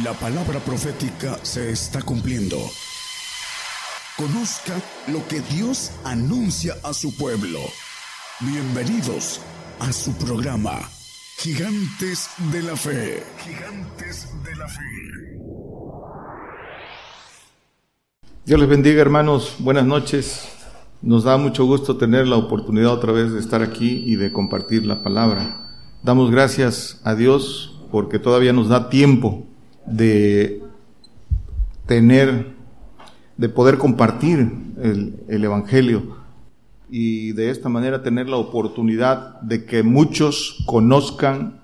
La palabra profética se está cumpliendo. Conozca lo que Dios anuncia a su pueblo. Bienvenidos a su programa, Gigantes de la Fe. Gigantes de la Fe. Dios les bendiga hermanos, buenas noches. Nos da mucho gusto tener la oportunidad otra vez de estar aquí y de compartir la palabra. Damos gracias a Dios porque todavía nos da tiempo de tener, de poder compartir el, el, Evangelio y de esta manera tener la oportunidad de que muchos conozcan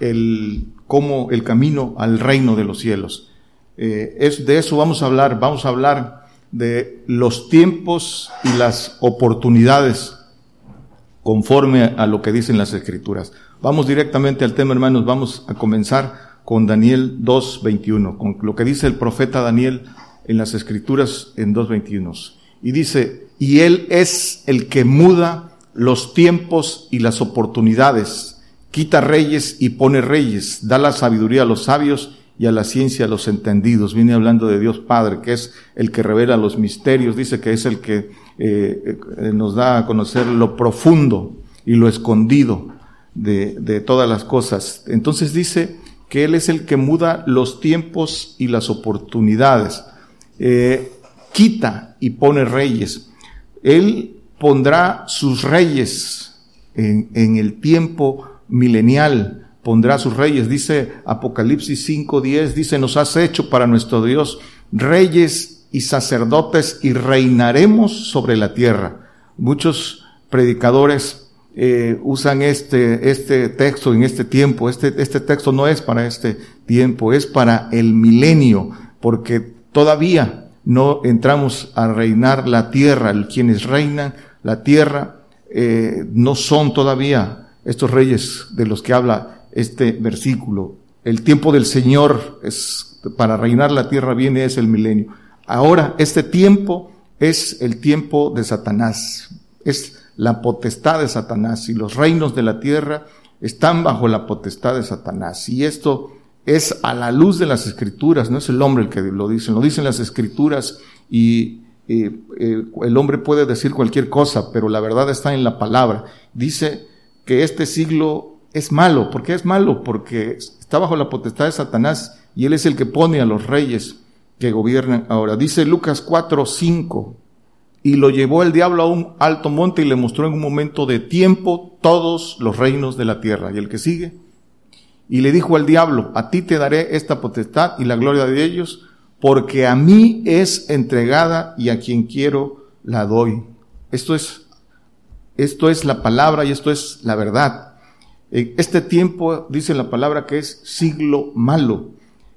el, cómo el camino al reino de los cielos. Eh, es, de eso vamos a hablar, vamos a hablar de los tiempos y las oportunidades conforme a lo que dicen las escrituras. Vamos directamente al tema, hermanos, vamos a comenzar con Daniel 2.21, con lo que dice el profeta Daniel en las escrituras en 2.21. Y dice, y Él es el que muda los tiempos y las oportunidades, quita reyes y pone reyes, da la sabiduría a los sabios y a la ciencia a los entendidos. Viene hablando de Dios Padre, que es el que revela los misterios, dice que es el que eh, eh, nos da a conocer lo profundo y lo escondido de, de todas las cosas. Entonces dice, que Él es el que muda los tiempos y las oportunidades. Eh, quita y pone reyes. Él pondrá sus reyes en, en el tiempo milenial, pondrá sus reyes. Dice Apocalipsis 5.10, dice, nos has hecho para nuestro Dios reyes y sacerdotes y reinaremos sobre la tierra. Muchos predicadores eh, usan este, este texto en este tiempo. Este, este texto no es para este tiempo, es para el milenio, porque todavía no entramos a reinar la tierra. Quienes reinan la tierra eh, no son todavía estos reyes de los que habla este versículo. El tiempo del Señor es para reinar la tierra viene es el milenio. Ahora este tiempo es el tiempo de Satanás. Es la potestad de Satanás y los reinos de la tierra están bajo la potestad de Satanás. Y esto es a la luz de las escrituras, no es el hombre el que lo dice, lo dicen las escrituras y eh, eh, el hombre puede decir cualquier cosa, pero la verdad está en la palabra. Dice que este siglo es malo. ¿Por qué es malo? Porque está bajo la potestad de Satanás y él es el que pone a los reyes que gobiernan ahora. Dice Lucas 4, 5 y lo llevó el diablo a un alto monte y le mostró en un momento de tiempo todos los reinos de la tierra. Y el que sigue, y le dijo al diablo, a ti te daré esta potestad y la gloria de ellos, porque a mí es entregada y a quien quiero la doy. Esto es, esto es la palabra y esto es la verdad. Este tiempo dice la palabra que es siglo malo.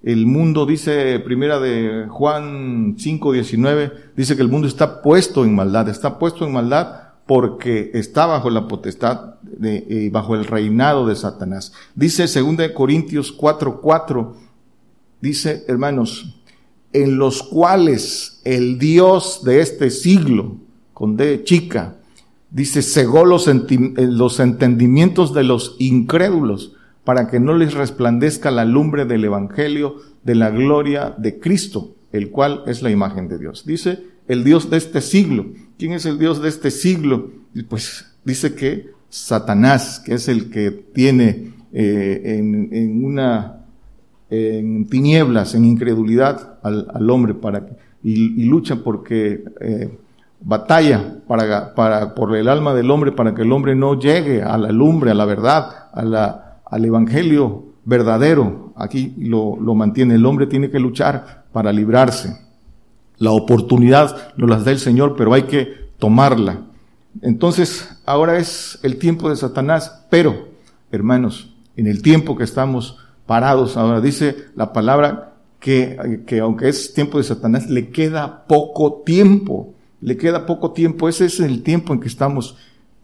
El mundo, dice primera de Juan 5, 19, dice que el mundo está puesto en maldad, está puesto en maldad porque está bajo la potestad, de, eh, bajo el reinado de Satanás. Dice segunda de Corintios 4, 4, dice, hermanos, en los cuales el Dios de este siglo, con D chica, dice, cegó los, los entendimientos de los incrédulos para que no les resplandezca la lumbre del Evangelio de la gloria de Cristo, el cual es la imagen de Dios. Dice el Dios de este siglo. ¿Quién es el Dios de este siglo? Pues dice que Satanás, que es el que tiene eh, en, una en tinieblas, en incredulidad al, hombre para y, lucha porque eh, batalla para, para, por el alma del hombre para que el hombre no llegue a la lumbre, a la verdad, a la, al Evangelio verdadero. Aquí lo, lo mantiene. El hombre tiene que luchar para librarse. La oportunidad nos las da el Señor, pero hay que tomarla. Entonces, ahora es el tiempo de Satanás, pero, hermanos, en el tiempo que estamos parados ahora, dice la palabra que, que aunque es tiempo de Satanás, le queda poco tiempo. Le queda poco tiempo. Ese es el tiempo en que estamos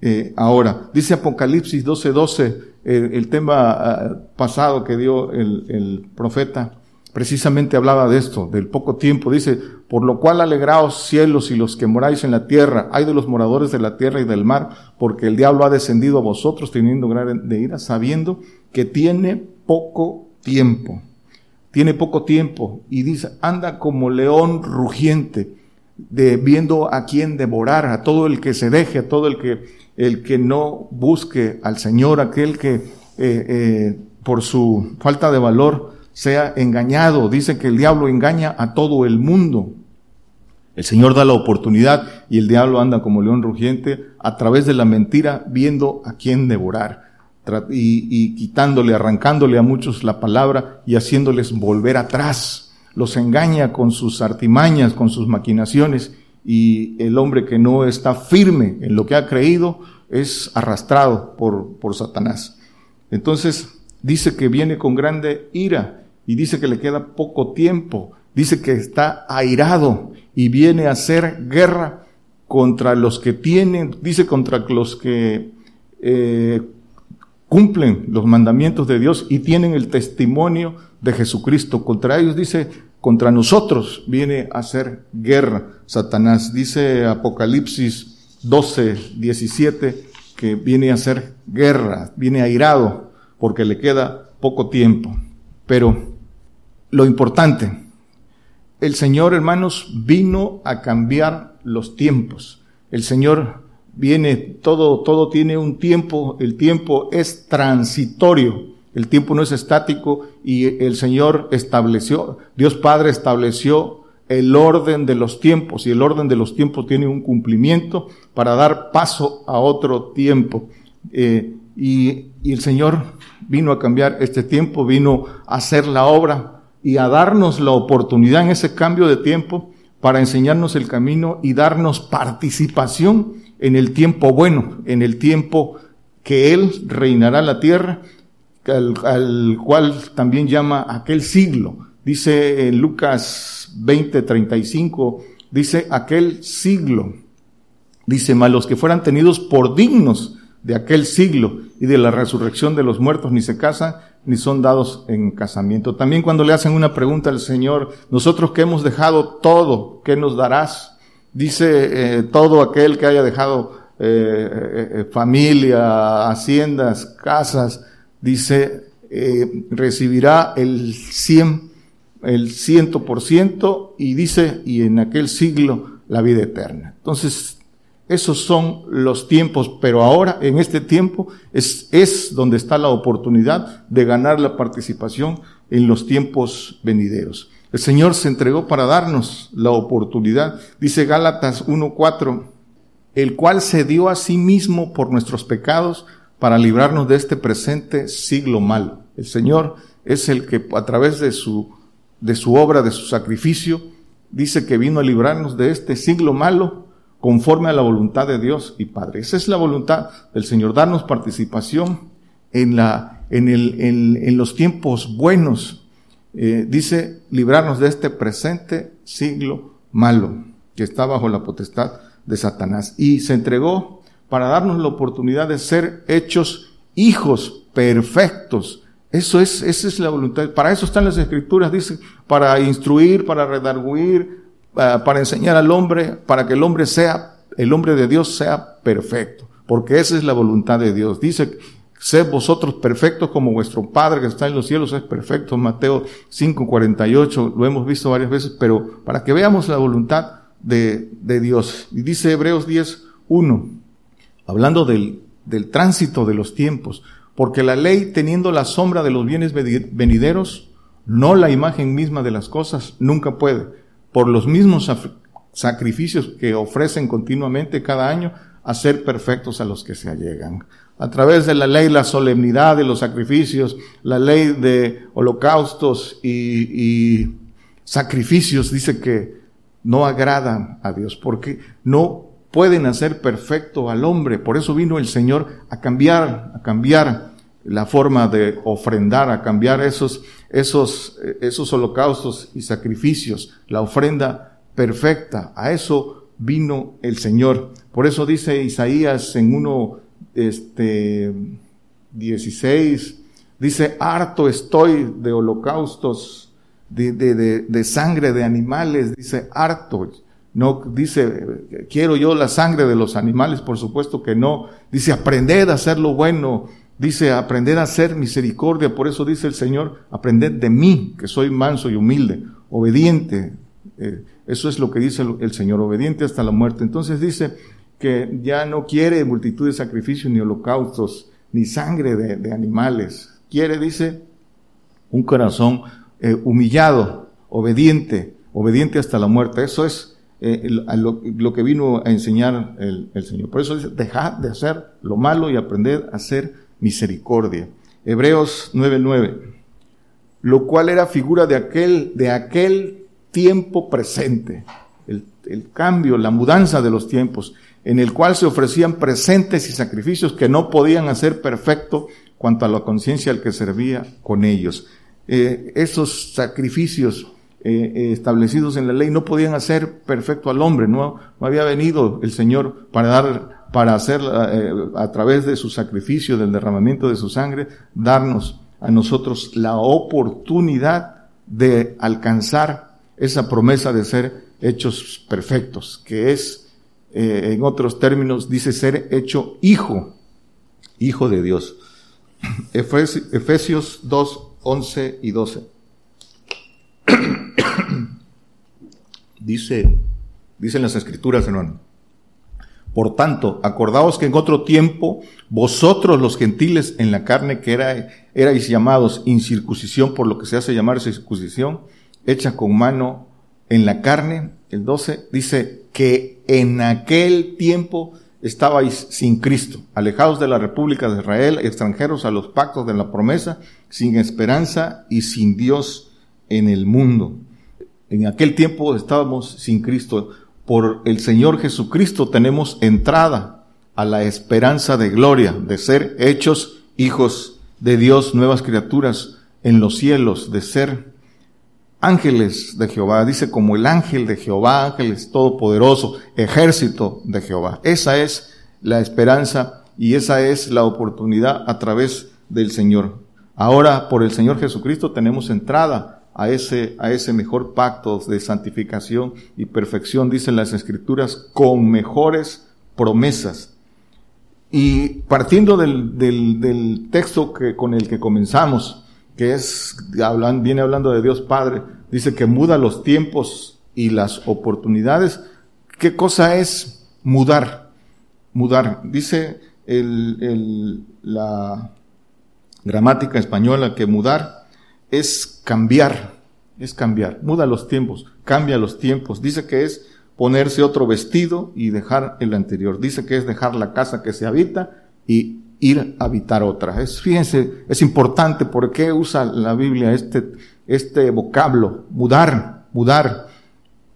eh, ahora. Dice Apocalipsis 12:12, 12, el, tema ah, pasado que dio el, profeta, precisamente hablaba de esto, del poco tiempo. Dice, por lo cual alegraos cielos y los que moráis en la tierra, hay de los moradores de la tierra y del mar, porque el diablo ha descendido a vosotros teniendo gran de ira, sabiendo que tiene poco tiempo. tiene poco tiempo y dice, anda como león rugiente, de, viendo a quien devorar, a todo el que se deje, a todo el que, el que no busque al Señor, aquel que eh, eh, por su falta de valor sea engañado. Dice que el diablo engaña a todo el mundo. El Señor da la oportunidad y el diablo anda como león rugiente a través de la mentira viendo a quién devorar y, y, quitándole, arrancándole a muchos la palabra y haciéndoles volver atrás. Los engaña con sus artimañas, con sus maquinaciones y el hombre que no está firme en lo que ha creído es arrastrado por, por Satanás. Entonces dice que viene con grande ira y dice que le queda poco tiempo, dice que está airado y viene a hacer guerra contra los que tienen, dice contra los que eh, cumplen los mandamientos de Dios y tienen el testimonio de Jesucristo. Contra ellos dice, contra nosotros viene a hacer guerra Satanás. Dice Apocalipsis 12, 17 que viene a hacer guerra, viene airado porque le queda poco tiempo. Pero lo importante, el Señor, hermanos, vino a cambiar los tiempos. El Señor viene, todo, todo tiene un tiempo, el tiempo es transitorio, el tiempo no es estático y el Señor estableció, Dios Padre estableció el orden de los tiempos y el orden de los tiempos tiene un cumplimiento para dar paso a otro tiempo. Eh, y, y el Señor vino a cambiar este tiempo, vino a hacer la obra y a darnos la oportunidad en ese cambio de tiempo para enseñarnos el camino y darnos participación en el tiempo bueno, en el tiempo que Él reinará la tierra, al, cual también llama aquel siglo. Dice Lucas 20, 35, dice aquel siglo. Dice, mas los que fueran tenidos por dignos de aquel siglo y de la resurrección de los muertos ni se casan ni son dados en casamiento. También cuando le hacen una pregunta al Señor, nosotros que hemos dejado todo, ¿qué nos darás? Dice eh, todo aquel que haya dejado eh, eh, familia, haciendas, casas, dice, recibirá el cien, el ciento por ciento y dice, y en aquel siglo la vida eterna. Entonces, esos son los tiempos, pero ahora, en este tiempo, es, es donde está la oportunidad de ganar la participación en los tiempos venideros. El Señor se entregó para darnos la oportunidad. Dice Gálatas 1.4, el cual se dio a sí mismo por nuestros pecados para librarnos de este presente siglo malo. El Señor es el que a través de su, de su obra, de su sacrificio, dice que vino a librarnos de este siglo malo conforme a la voluntad de Dios y Padre. Esa es la voluntad del Señor, darnos participación en, la, en, el, en, los tiempos buenos. Eh, dice, librarnos de este presente siglo malo que está bajo la potestad de Satanás. Y se entregó para darnos la oportunidad de ser hechos hijos perfectos. Eso es, esa es la voluntad. Para eso están las escrituras, dice, para instruir, para redarguir, eh, para enseñar al hombre, para que el hombre sea, el hombre de Dios sea perfecto, porque esa es la voluntad de Dios. Dice, sed vosotros perfectos como vuestro Padre que está en los cielos es perfecto. Mateo 5:48, lo hemos visto varias veces, pero para que veamos la voluntad de, de Dios. Y dice Hebreos 10:1, hablando del, del tránsito de los tiempos, porque la ley teniendo la sombra de los bienes venideros, no la imagen misma de las cosas, nunca puede por los mismos sacrificios que ofrecen continuamente cada año, a ser perfectos a los que se allegan. A través de la ley, la solemnidad de los sacrificios, la ley de holocaustos y, sacrificios, dice que no agradan a Dios, porque no pueden hacer perfecto al hombre. Por eso vino el Señor a cambiar, a cambiar la forma de ofrendar, a cambiar esos, esos, esos holocaustos y sacrificios, la ofrenda perfecta. A eso vino el Señor. Por eso dice Isaías en uno, este, 16, dice, harto estoy de holocaustos, de, de, de sangre de animales, dice, harto. No dice, quiero yo la sangre de los animales, por supuesto que no. Dice, aprended a hacer lo bueno, Dice, aprender a hacer misericordia. Por eso dice el Señor, aprended de mí, que soy manso y humilde, obediente. Eh, eso es lo que dice el, Señor, obediente hasta la muerte. Entonces dice que ya no quiere multitud de sacrificios ni holocaustos, ni sangre de, animales. Quiere, dice, un corazón eh, humillado, obediente, obediente hasta la muerte. Eso es eh, lo, que vino a enseñar el, Señor. Por eso dice, dejad de hacer lo malo y aprended a hacer misericordia. Hebreos 9:9, lo cual era figura de aquel, de aquel tiempo presente, el, el cambio, la mudanza de los tiempos, en el cual se ofrecían presentes y sacrificios que no podían hacer perfecto cuanto a la conciencia al que servía con ellos. Eh, esos sacrificios eh, eh, establecidos en la ley no podían hacer perfecto al hombre, no, había venido el Señor para dar para hacer eh, a través de su sacrificio, del derramamiento de su sangre, darnos a nosotros la oportunidad de alcanzar esa promesa de ser hechos perfectos, que es, en otros términos, dice ser hecho hijo, hijo de Dios. Efesios 2, 11 y 12. Dice, dicen las escrituras, hermano por tanto, acordaos que en otro tiempo vosotros los gentiles en la carne que era, erais llamados incircuncisión por lo que se hace llamar circuncisión, hecha con mano en la carne, el 12 dice que en aquel tiempo estabais sin Cristo, alejados de la República de Israel, extranjeros a los pactos de la promesa, sin esperanza y sin Dios en el mundo. En aquel tiempo estábamos sin Cristo por el Señor Jesucristo tenemos entrada a la esperanza de gloria, de ser hechos hijos de Dios, nuevas criaturas en los cielos, de ser ángeles de Jehová, dice como el ángel de Jehová, ángeles todopoderoso, ejército de Jehová. Esa es la esperanza y esa es la oportunidad a través del Señor. Ahora, por el Señor Jesucristo tenemos entrada a ese, a ese mejor pacto de santificación y perfección, dicen las escrituras, con mejores promesas. Y partiendo del, del, texto que, con el que comenzamos, que es, hablan, viene hablando de Dios Padre, dice que muda los tiempos y las oportunidades. ¿Qué cosa es mudar? Mudar. Dice el, la gramática española que mudar es cambiar, es cambiar, muda los tiempos, cambia los tiempos. Dice que es ponerse otro vestido y dejar el anterior. Dice que es dejar la casa que se habita y ir a habitar otra. Es, fíjense, es importante porque usa la Biblia este, este vocablo, mudar, mudar,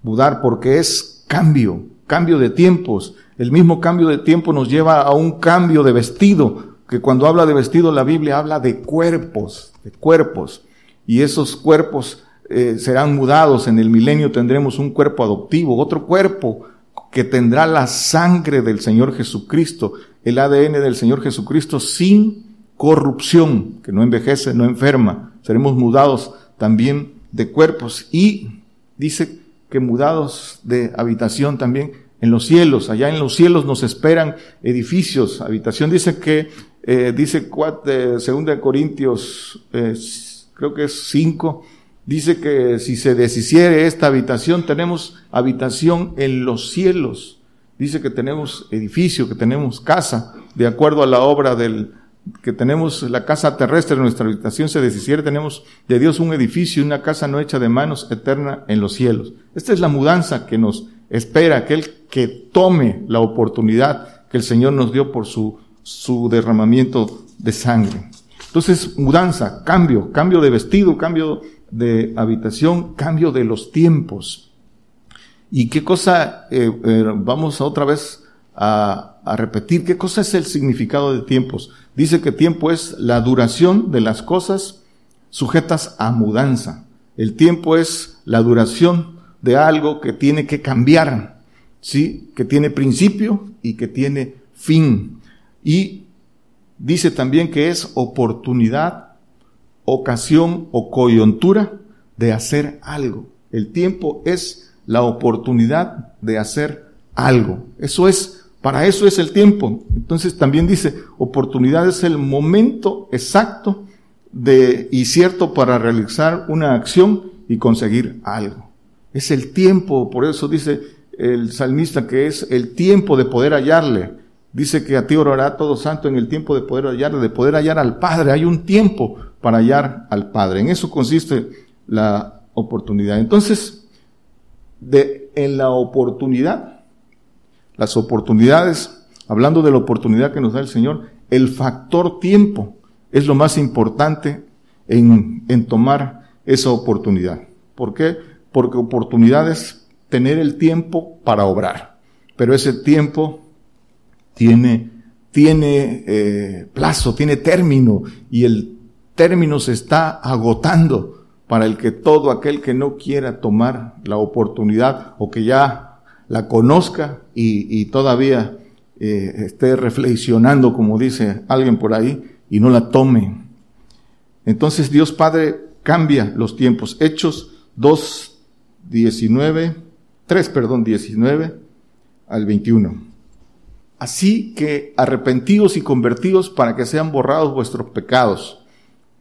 mudar, porque es cambio, cambio de tiempos. El mismo cambio de tiempo nos lleva a un cambio de vestido, que cuando habla de vestido la Biblia habla de cuerpos, de cuerpos y esos cuerpos eh, serán mudados. En el milenio tendremos un cuerpo adoptivo, otro cuerpo que tendrá la sangre del Señor Jesucristo, el ADN del Señor Jesucristo sin corrupción, que no envejece, no enferma. Seremos mudados también de cuerpos y dice que mudados de habitación también en los cielos. Allá en los cielos nos esperan edificios, habitación. Dice que, eh, dice eh, segunda Corintios eh, creo que es 5, dice que si se deshiciere esta habitación, tenemos habitación en los cielos. Dice que tenemos edificio, que tenemos casa, de acuerdo a la obra del, que tenemos la casa terrestre, nuestra habitación se deshiciere, tenemos de Dios un edificio, una casa no hecha de manos eterna en los cielos. Esta es la mudanza que nos espera, aquel que tome la oportunidad que el Señor nos dio por su, su derramamiento de sangre. Entonces, mudanza, cambio, cambio de vestido, cambio de habitación, cambio de los tiempos. ¿Y qué cosa, eh, eh, vamos otra vez a, a repetir, qué cosa es el significado de tiempos? Dice que tiempo es la duración de las cosas sujetas a mudanza. El tiempo es la duración de algo que tiene que cambiar, ¿sí? Que tiene principio y que tiene fin. Y dice también que es oportunidad, ocasión o coyuntura de hacer algo. El tiempo es la oportunidad de hacer algo. Eso es Para eso es el tiempo. Entonces también dice, oportunidad es el momento exacto de, y cierto para realizar una acción y conseguir algo. Es el tiempo, por eso dice el salmista que es el tiempo de poder hallarle. Dice que a ti orará todo santo en el tiempo de poder hallarle, de poder hallar al Padre. Hay un tiempo para hallar al Padre. En eso consiste la oportunidad. Entonces, de, en la oportunidad, las oportunidades, hablando de la oportunidad que nos da el Señor, el factor tiempo es lo más importante en, en tomar esa oportunidad. ¿Por qué? Porque oportunidad es tener el tiempo para obrar. Pero ese tiempo tiene, tiene eh, plazo, tiene término y el término se está agotando para el que todo aquel que no quiera tomar la oportunidad o que ya la conozca y, todavía eh, esté reflexionando, como dice alguien por ahí, y no la tome. Entonces Dios Padre cambia los tiempos. Hechos 2, 19, 3, perdón, 19 al 21. Así que arrepentidos y convertidos para que sean borrados vuestros pecados,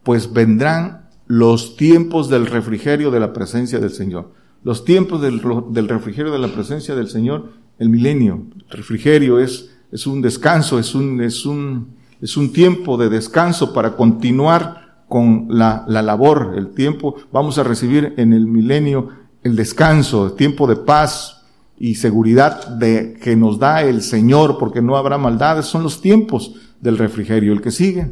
pues vendrán los tiempos del refrigerio de la presencia del Señor. Los tiempos del, refrigerio de la presencia del Señor, el milenio. El refrigerio es, es un descanso, es un, es un, es un tiempo de descanso para continuar con la, la labor, el tiempo. Vamos a recibir en el milenio el descanso, el tiempo de paz y seguridad de que nos da el Señor, porque no habrá maldades, son los tiempos del refrigerio. El que sigue.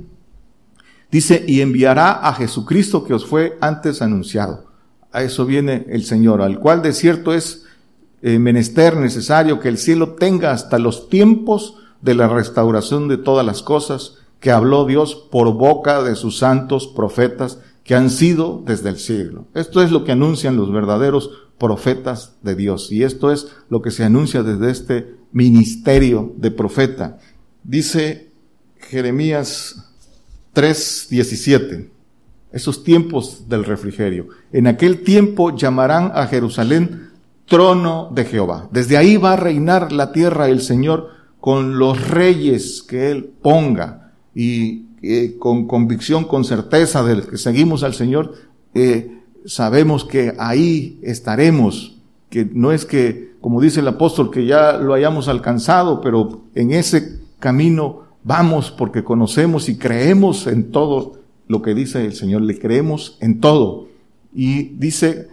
Dice, y enviará a Jesucristo que os fue antes anunciado. A eso viene el Señor, al cual de cierto es eh, menester necesario que el cielo tenga hasta los tiempos de la restauración de todas las cosas que habló Dios por boca de sus santos profetas que han sido desde el siglo. Esto es lo que anuncian los verdaderos profetas de Dios y esto es lo que se anuncia desde este ministerio de profeta. Dice Jeremías 3:17, esos tiempos del refrigerio. En aquel tiempo llamarán a Jerusalén trono de Jehová. Desde ahí va a reinar la tierra el Señor con los reyes que Él ponga y eh, con convicción, con certeza de que seguimos al Señor, eh, sabemos que ahí estaremos, que no es que, como dice el apóstol, que ya lo hayamos alcanzado, pero en ese camino vamos porque conocemos y creemos en todo lo que dice el Señor, le creemos en todo. Y dice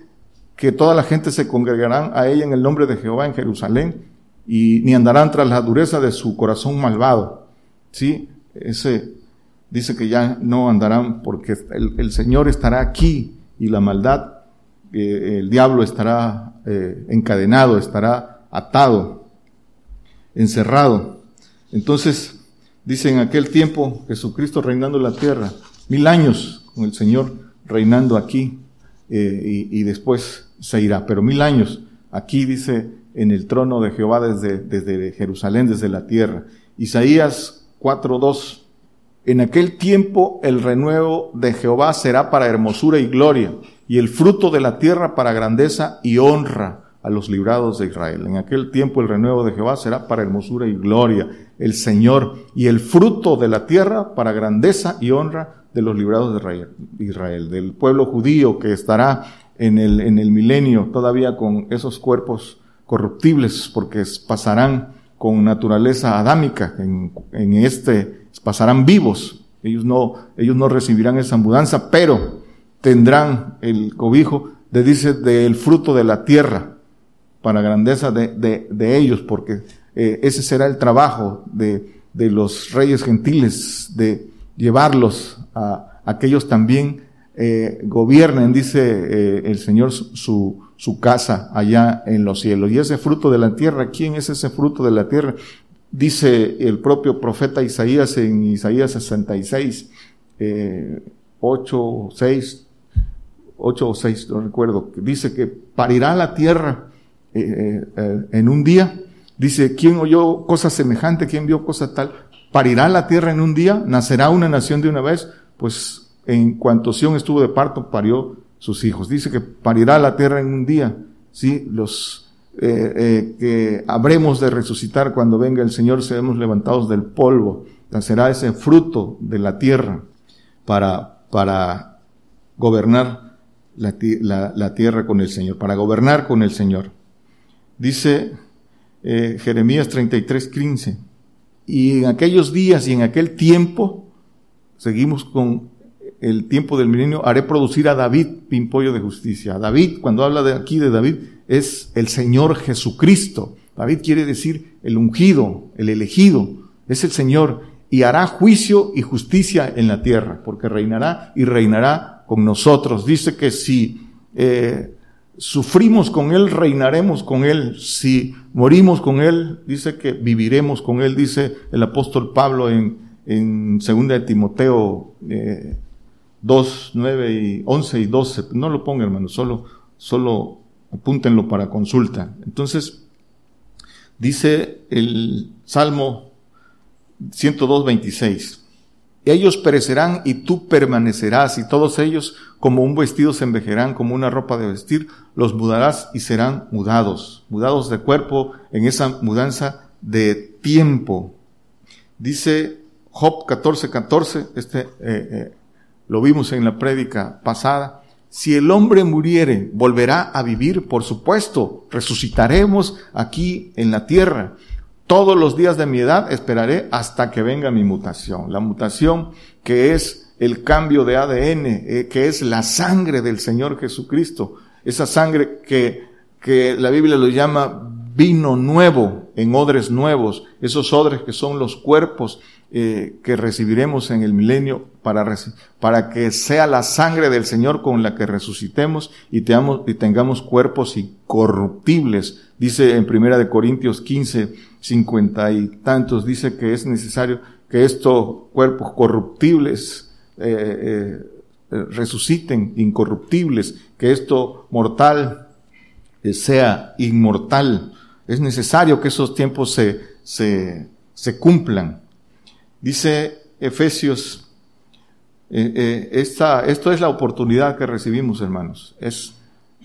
que toda la gente se congregarán a ella en el nombre de Jehová en Jerusalén y ni andarán tras la dureza de su corazón malvado. Sí, ese dice que ya no andarán porque el, Señor estará aquí y la maldad, eh, el diablo estará eh, encadenado, estará atado, encerrado. Entonces, dice en aquel tiempo Jesucristo reinando en la tierra, mil años con el Señor reinando aquí eh, y, y, después se irá, pero mil años aquí dice en el trono de Jehová desde, desde Jerusalén, desde la tierra. Isaías 4.2 en aquel tiempo el renuevo de Jehová será para hermosura y gloria, y el fruto de la tierra para grandeza y honra a los librados de Israel. En aquel tiempo el renuevo de Jehová será para hermosura y gloria, el Señor, y el fruto de la tierra para grandeza y honra de los librados de Israel, del pueblo judío que estará en el, en el milenio todavía con esos cuerpos corruptibles, porque pasarán con naturaleza adámica en, en este pasarán vivos. Ellos no, ellos no recibirán esa mudanza, pero tendrán el cobijo de, dice, del fruto de la tierra para grandeza de, de, de ellos, porque eh, ese será el trabajo de, de los reyes gentiles, de llevarlos a, a que ellos también eh, gobiernen, dice eh, el Señor, su, su casa allá en los cielos. Y ese fruto de la tierra, ¿quién es ese fruto de la tierra? Dice el propio profeta Isaías en Isaías 66, eh, 8, 6, 8 o 6, no recuerdo, dice que parirá la tierra eh, eh, eh, en un día. Dice, ¿quién oyó cosa semejante? ¿Quién vio cosa tal? Parirá la tierra en un día, nacerá una nación de una vez, pues en cuanto Sión estuvo de parto, parió sus hijos. Dice que parirá la tierra en un día, ¿sí? Los, eh, eh, que habremos de resucitar cuando venga el Señor, seremos levantados del polvo. Será ese fruto de la tierra para, para gobernar la, la, tierra con el Señor, para gobernar con el Señor. Dice eh, Jeremías 33, 15. Y en aquellos días y en aquel tiempo, seguimos con el tiempo del milenio, haré producir a David pimpollo de justicia. David, cuando habla de aquí de David, es el Señor Jesucristo. David quiere decir el ungido, el elegido, es el Señor y hará juicio y justicia en la tierra, porque reinará y reinará con nosotros. Dice que si eh, sufrimos con Él, reinaremos con Él. Si morimos con Él, dice que viviremos con Él, dice el apóstol Pablo en, en 2 de Timoteo eh, 2, 9 y 11 y 12. No lo ponga, hermano, solo, solo apúntenlo para consulta. Entonces, dice el Salmo 102, 26. Ellos perecerán y tú permanecerás, y todos ellos como un vestido se envejerán, como una ropa de vestir, los mudarás y serán mudados, mudados de cuerpo en esa mudanza de tiempo. Dice Job 14, 14, este, eh, eh, lo vimos en la prédica pasada, si el hombre muriere, volverá a vivir, por supuesto, resucitaremos aquí en la tierra. Todos los días de mi edad esperaré hasta que venga mi mutación. La mutación que es el cambio de ADN, eh, que es la sangre del Señor Jesucristo. Esa sangre que, que la Biblia lo llama vino nuevo en odres nuevos. Esos odres que son los cuerpos eh, que recibiremos en el milenio para, para que sea la sangre del Señor con la que resucitemos y, y tengamos cuerpos incorruptibles. Dice en Primera de Corintios 15, 50 y tantos, dice que es necesario que estos cuerpos corruptibles eh, eh, resuciten incorruptibles, que esto mortal sea inmortal. Es necesario que esos tiempos se, se, se cumplan. Dice Efesios, eh, eh, esta, esto es la oportunidad que recibimos, hermanos. Es,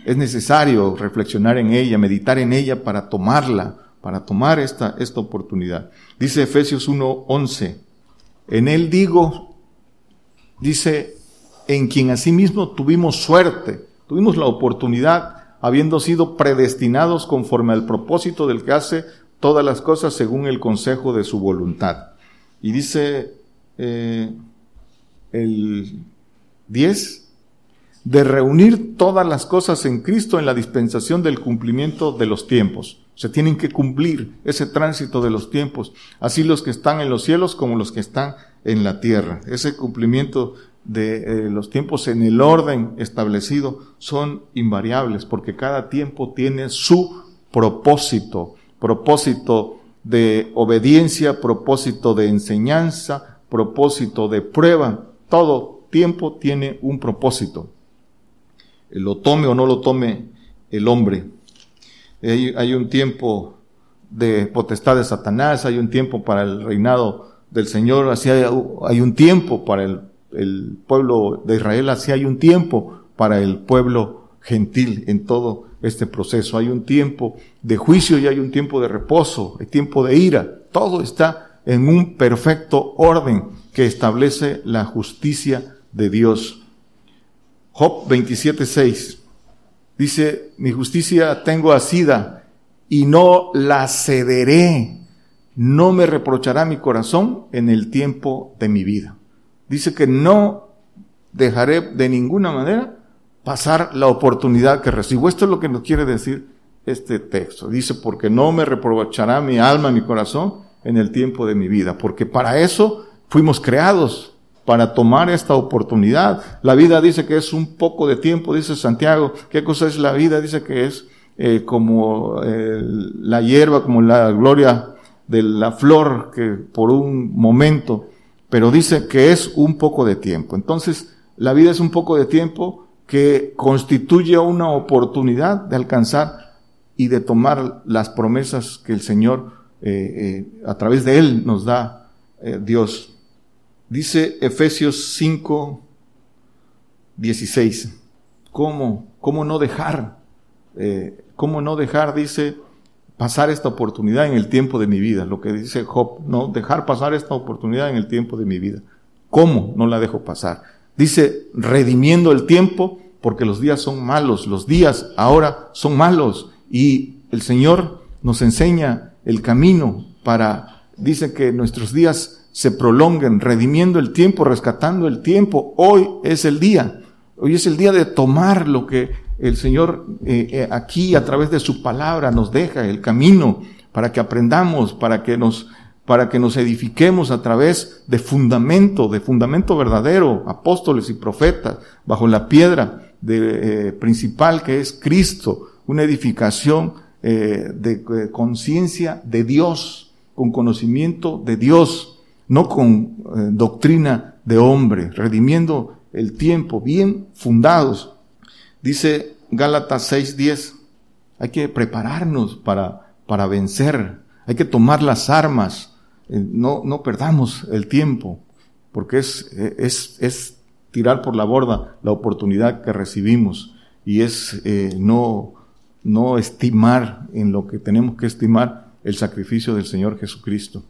es necesario reflexionar en ella, meditar en ella para tomarla, para tomar esta, esta oportunidad. Dice Efesios 1.11, en él digo, dice, en quien asimismo tuvimos suerte, tuvimos la oportunidad, habiendo sido predestinados conforme al propósito del que hace todas las cosas según el consejo de su voluntad y dice eh, el 10, de reunir todas las cosas en Cristo en la dispensación del cumplimiento de los tiempos. Se tienen que cumplir ese tránsito de los tiempos, así los que están en los cielos como los que están en la tierra. Ese cumplimiento de eh, los tiempos en el orden establecido son invariables porque cada tiempo tiene su propósito, propósito de obediencia, propósito de enseñanza, propósito de prueba. Todo tiempo tiene un propósito. Lo tome o no lo tome el hombre. Hay, un tiempo de potestad de Satanás, hay un tiempo para el reinado del Señor, así hay, un tiempo para el, pueblo de Israel, así hay un tiempo para el pueblo gentil en todo este proceso. Hay un tiempo de juicio y hay un tiempo de reposo, hay tiempo de ira. Todo está en un perfecto orden que establece la justicia de Dios. Job 27.6 dice, mi justicia tengo asida y no la cederé. No me reprochará mi corazón en el tiempo de mi vida. Dice que no dejaré de ninguna manera pasar la oportunidad que recibo. Esto es lo que nos quiere decir este texto. Dice, porque no me reprochará mi alma, mi corazón en el tiempo de mi vida, porque para eso fuimos creados, para tomar esta oportunidad. La vida dice que es un poco de tiempo, dice Santiago. ¿Qué cosa es la vida? Dice que es eh, como eh, la hierba, como la gloria de la flor que por un momento, pero dice que es un poco de tiempo. Entonces, la vida es un poco de tiempo, que constituye una oportunidad de alcanzar y de tomar las promesas que el Señor eh, eh, a través de Él nos da eh, Dios. Dice Efesios 5, 16, ¿cómo, cómo no dejar ¿cómo no dejar, dice, pasar esta oportunidad en el tiempo de mi vida? Lo que dice Job, no dejar pasar esta oportunidad en el tiempo de mi vida. ¿Cómo no la dejo pasar? Dice, redimiendo el tiempo, porque los días son malos, los días ahora son malos y el Señor nos enseña el camino para, dice que nuestros días se prolonguen, redimiendo el tiempo, rescatando el tiempo. Hoy es el día, hoy es el día de tomar lo que el Señor eh, eh, aquí a través de su palabra nos deja, el camino, para que aprendamos, para que nos para que nos edifiquemos a través de fundamento, de fundamento verdadero, apóstoles y profetas, bajo la piedra eh, principal que es Cristo, una edificación eh, de, eh, conciencia de Dios, con conocimiento de Dios, no con doctrina de hombre, redimiendo el tiempo, bien fundados. Dice Gálatas 6:10, hay que prepararnos para, para vencer, hay que tomar las armas, no, no perdamos el tiempo, porque es, es, es tirar por la borda la oportunidad que recibimos y es eh, no, no estimar en lo que tenemos que estimar el sacrificio del Señor Jesucristo.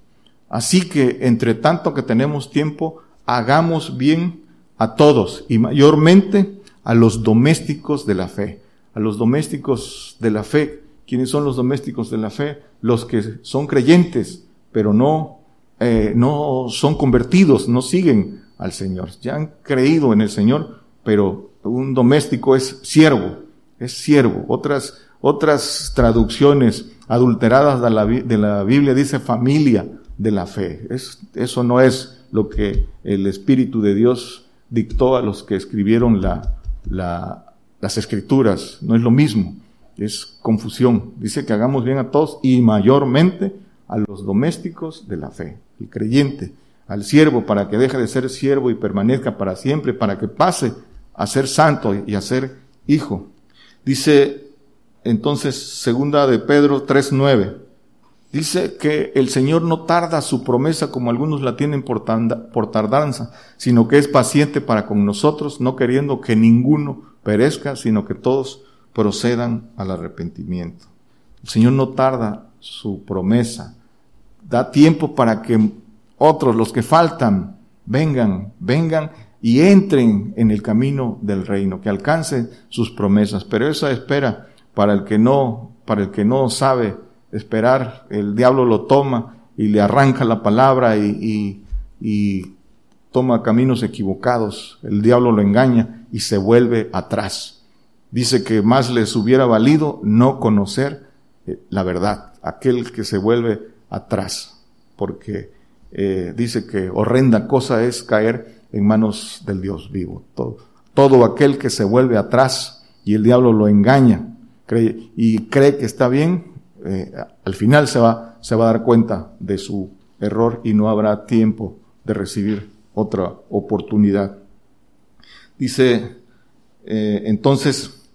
Así que, entre tanto que tenemos tiempo, hagamos bien a todos y mayormente a los domésticos de la fe. A los domésticos de la fe. ¿Quiénes son los domésticos de la fe? Los que son creyentes, pero no, eh, no son convertidos, no siguen al Señor. Ya han creído en el Señor, pero un doméstico es siervo, es siervo. Otras, otras traducciones adulteradas de la, de la Biblia dice familia de la fe. Es, eso no es lo que el Espíritu de Dios dictó a los que escribieron la, la, las escrituras. No es lo mismo. Es confusión. Dice que hagamos bien a todos y mayormente a los domésticos de la fe, el creyente al siervo para que deje de ser siervo y permanezca para siempre, para que pase a ser santo y a ser hijo. Dice entonces segunda de Pedro 3.9. Dice que el Señor no tarda su promesa como algunos la tienen por, por tardanza, sino que es paciente para con nosotros, no queriendo que ninguno perezca, sino que todos procedan al arrepentimiento. El Señor no tarda su promesa, da tiempo para que otros, los que faltan, vengan, vengan y entren en el camino del reino, que alcancen sus promesas. Pero esa espera para el que no, para el que no sabe esperar, el diablo lo toma y le arranca la palabra y, y, y toma caminos equivocados. El diablo lo engaña y se vuelve atrás. Dice que más les hubiera valido no conocer eh, la verdad, aquel que se vuelve atrás, porque eh, dice que horrenda cosa es caer en manos del Dios vivo. Todo, aquel que se vuelve atrás y el diablo lo engaña y cree que está bien, eh, al final se va, se va a dar cuenta de su error y no habrá tiempo de recibir otra oportunidad. Dice eh, entonces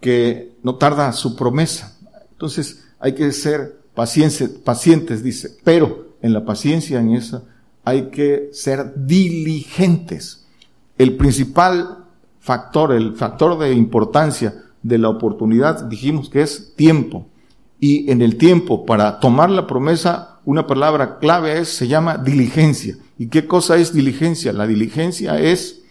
que no tarda su promesa. Entonces hay que ser pacientes, pacientes, dice, pero en la paciencia, en esa, hay que ser diligentes. El principal factor, el factor de importancia de la oportunidad, dijimos que es tiempo. Y en el tiempo, para tomar la promesa, una palabra clave es, se llama diligencia. ¿Y qué cosa es diligencia? La diligencia es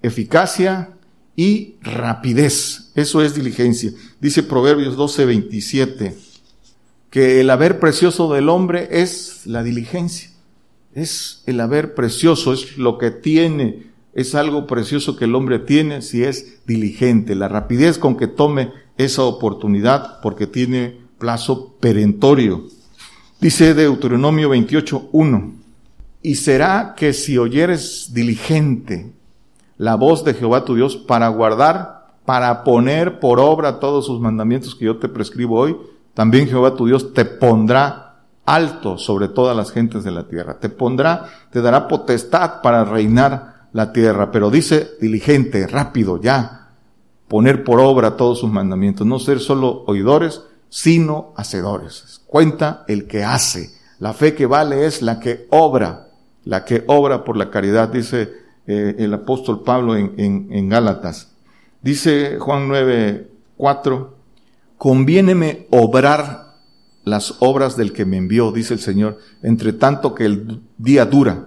eficacia y rapidez. Eso es diligencia. Dice Proverbios 12, 27 que el haber precioso del hombre es la diligencia. Es el haber precioso, es lo que tiene, es algo precioso que el hombre tiene si es diligente, la rapidez con que tome esa oportunidad porque tiene plazo perentorio. Dice Deuteronomio 28, 1. Y será que si oyeres diligente la voz de Jehová tu Dios para guardar, para poner por obra todos sus mandamientos que yo te prescribo hoy, también Jehová tu Dios te pondrá alto sobre todas las gentes de la tierra. Te pondrá, te dará potestad para reinar la tierra. Pero dice diligente, rápido, ya. Poner por obra todos sus mandamientos. No ser solo oidores, sino hacedores. Cuenta el que hace. La fe que vale es la que obra. La que obra por la caridad, dice eh, el apóstol Pablo en, en, Gálatas. Dice Juan 9, 4 conviéneme obrar las obras del que me envió, dice el Señor, entre tanto que el día dura.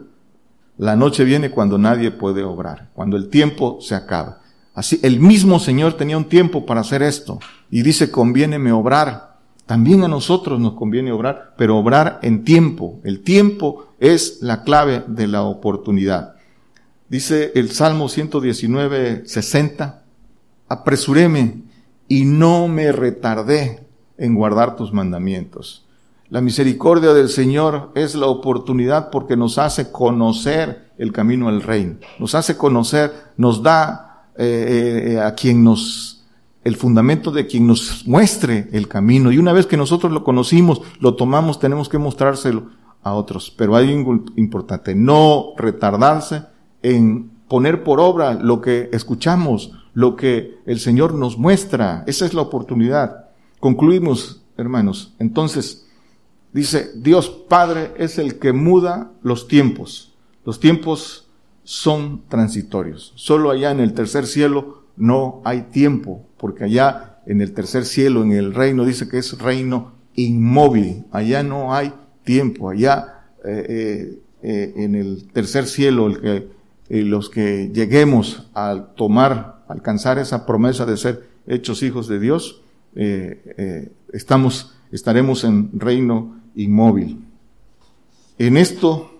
La noche viene cuando nadie puede obrar, cuando el tiempo se acaba. Así, el mismo Señor tenía un tiempo para hacer esto. Y dice, conviéneme obrar. También a nosotros nos conviene obrar, pero obrar en tiempo. El tiempo es la clave de la oportunidad. Dice el Salmo 119, 60, apresuréme y no me retardé en guardar tus mandamientos. La misericordia del Señor es la oportunidad porque nos hace conocer el camino al reino. Nos hace conocer, nos da eh, eh, a quien nos, el fundamento de quien nos muestre el camino. Y una vez que nosotros lo conocimos, lo tomamos, tenemos que mostrárselo a otros. Pero hay algo importante, no retardarse en poner por obra lo que escuchamos, lo que el Señor nos muestra. Esa es la oportunidad. Concluimos, hermanos. Entonces, dice, Dios Padre es el que muda los tiempos. Los tiempos son transitorios. Solo allá en el tercer cielo no hay tiempo, porque allá en el tercer cielo, en el reino, dice que es reino inmóvil. Allá no hay tiempo. Allá eh, eh, eh, en el tercer cielo, el que, los que lleguemos a tomar, alcanzar esa promesa de ser hechos hijos de Dios, eh, eh, estamos, estaremos en reino inmóvil. En esto,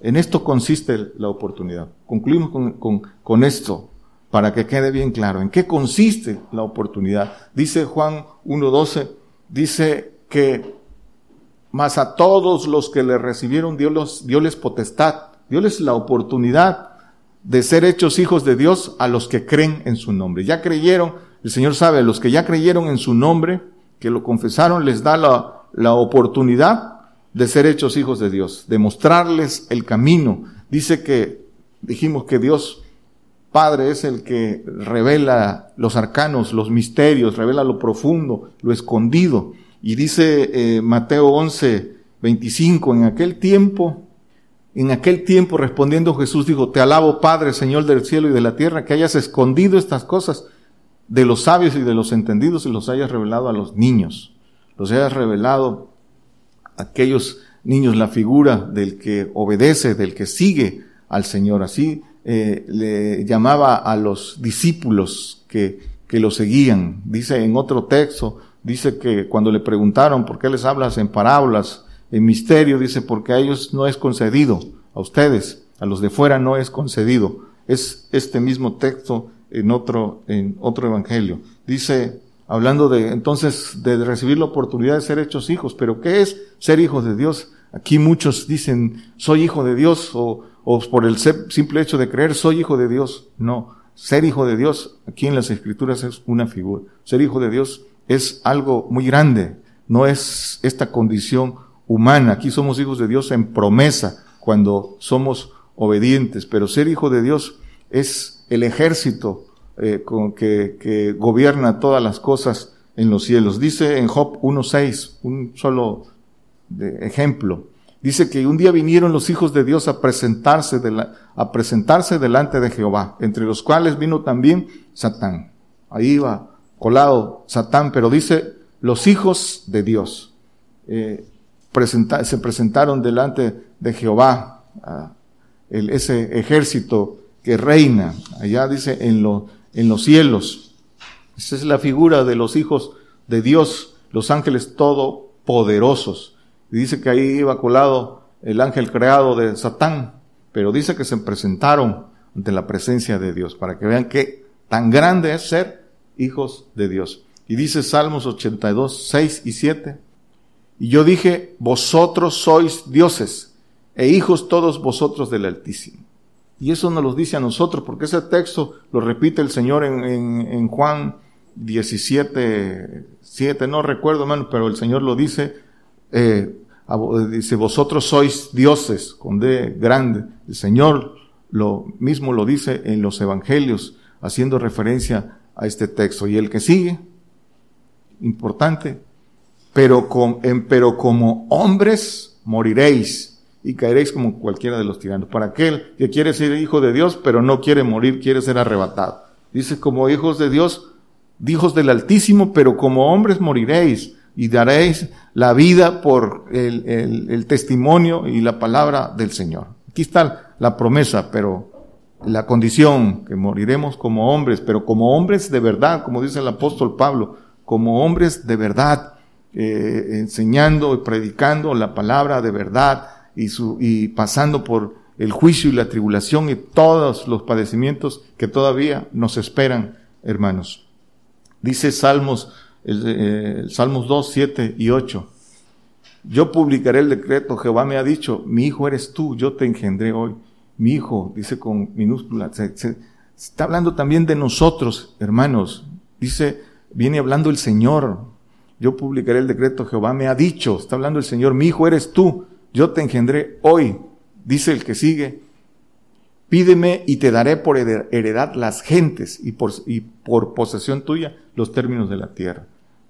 en esto consiste la oportunidad. Concluimos con, con, con esto para que quede bien claro. ¿En qué consiste la oportunidad? Dice Juan 1.12, dice que más a todos los que le recibieron Dios, los, Dios les potestad, Dios les la oportunidad de ser hechos hijos de Dios a los que creen en su nombre. Ya creyeron, el Señor sabe, los que ya creyeron en su nombre, que lo confesaron, les da la, la oportunidad de ser hechos hijos de Dios, de mostrarles el camino. Dice que, dijimos que Dios Padre es el que revela los arcanos, los misterios, revela lo profundo, lo escondido. Y dice eh, Mateo 11, 25, en aquel tiempo en aquel tiempo respondiendo Jesús dijo, te alabo Padre, Señor del cielo y de la tierra, que hayas escondido estas cosas de los sabios y de los entendidos y los hayas revelado a los niños. Los hayas revelado a aquellos niños la figura del que obedece, del que sigue al Señor. Así eh, le llamaba a los discípulos que, que lo seguían. Dice en otro texto, dice que cuando le preguntaron por qué les hablas en parábolas, en misterio, dice, porque a ellos no es concedido, a ustedes, a los de fuera no es concedido. Es este mismo texto en otro, en otro evangelio. Dice, hablando de, entonces, de recibir la oportunidad de ser hechos hijos, pero ¿qué es ser hijos de Dios? Aquí muchos dicen, soy hijo de Dios, o, o por el simple hecho de creer, soy hijo de Dios. No, ser hijo de Dios, aquí en las escrituras es una figura. Ser hijo de Dios es algo muy grande, no es esta condición humana. Aquí somos hijos de Dios en promesa cuando somos obedientes, pero ser hijo de Dios es el ejército eh, con que, gobierna todas las cosas en los cielos. Dice en Job 1.6, un solo ejemplo, dice que un día vinieron los hijos de Dios a presentarse, a presentarse delante de Jehová, entre los cuales vino también Satán. Ahí iba colado Satán, pero dice los hijos de Dios. Eh, se presentaron delante de Jehová, el, ese ejército que reina, allá dice en, en los cielos. Esa es la figura de los hijos de Dios, los ángeles todopoderosos. Y dice que ahí iba colado el ángel creado de Satán, pero dice que se presentaron ante la presencia de Dios, para que vean que tan grande es ser hijos de Dios. Y dice Salmos 82, 6 y 7, y yo dije, vosotros sois dioses e hijos todos vosotros del Altísimo. Y eso nos lo dice a nosotros, porque ese texto lo repite el Señor en, Juan 17, 7, no recuerdo, hermano, pero el Señor lo dice, eh, dice, vosotros sois dioses, con D grande. El Señor lo mismo lo dice en los evangelios, haciendo referencia a este texto. Y el que sigue, importante, pero, con, pero como hombres moriréis y caeréis como cualquiera de los tiranos. Para aquel que quiere ser hijo de Dios, pero no quiere morir, quiere ser arrebatado. Dice, como hijos de Dios, hijos del Altísimo, pero como hombres moriréis y daréis la vida por el, testimonio y la palabra del Señor. Aquí está la promesa, pero la condición, que moriremos como hombres, pero como hombres de verdad, como dice el apóstol Pablo, como hombres de verdad, eh, enseñando y predicando la palabra de verdad y, pasando por el juicio y la tribulación y todos los padecimientos que todavía nos esperan, hermanos. Dice Salmos, el, Salmos 2, 7 y 8. Yo publicaré el decreto, Jehová me ha dicho, mi hijo eres tú, yo te engendré hoy. Mi hijo, dice con minúscula, se, está hablando también de nosotros, hermanos. Dice, viene hablando el Señor. Yo publicaré el decreto, Jehová me ha dicho, está hablando el Señor, mi hijo eres tú, yo te engendré hoy. Dice el que sigue, pídeme y te daré por heredad las gentes y por, posesión tuya los términos de la tierra,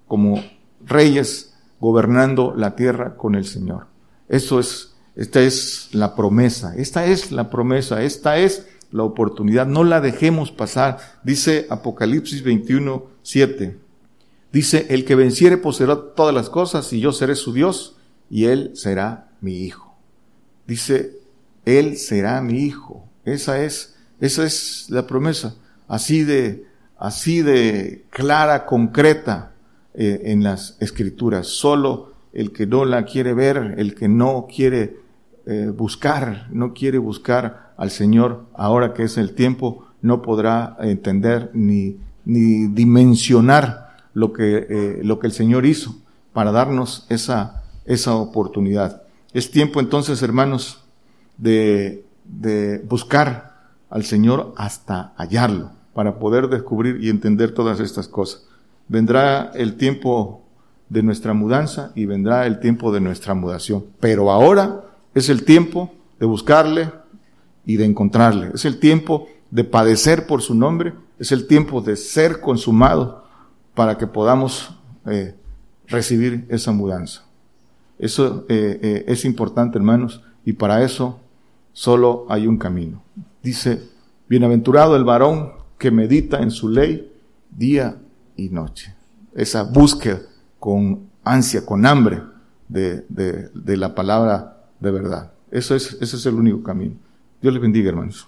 como reyes gobernando la tierra con el Señor. Eso es, esta es la promesa, esta es la promesa, esta es la oportunidad, no la dejemos pasar. Dice Apocalipsis 21, 7. Dice, el que venciere poseerá todas las cosas y yo seré su Dios y él será mi hijo. Dice, él será mi hijo. Esa es, esa es la promesa. Así de, así de clara, concreta eh, en las escrituras. Solo el que no la quiere ver, el que no quiere eh, buscar, no quiere buscar al Señor ahora que es el tiempo, no podrá entender ni, ni dimensionar lo que, eh, lo que el Señor hizo para darnos esa, esa oportunidad. Es tiempo entonces, hermanos, de, de buscar al Señor hasta hallarlo, para poder descubrir y entender todas estas cosas. Vendrá el tiempo de nuestra mudanza y vendrá el tiempo de nuestra mudación. Pero ahora es el tiempo de buscarle y de encontrarle. Es el tiempo de padecer por su nombre. Es el tiempo de ser consumado para que podamos eh, recibir esa mudanza. Eso eh, eh, es importante, hermanos, y para eso solo hay un camino. Dice, bienaventurado el varón que medita en su ley día y noche. Esa búsqueda con ansia, con hambre de, de, la palabra de verdad. Eso es, ese es el único camino. Dios les bendiga, hermanos.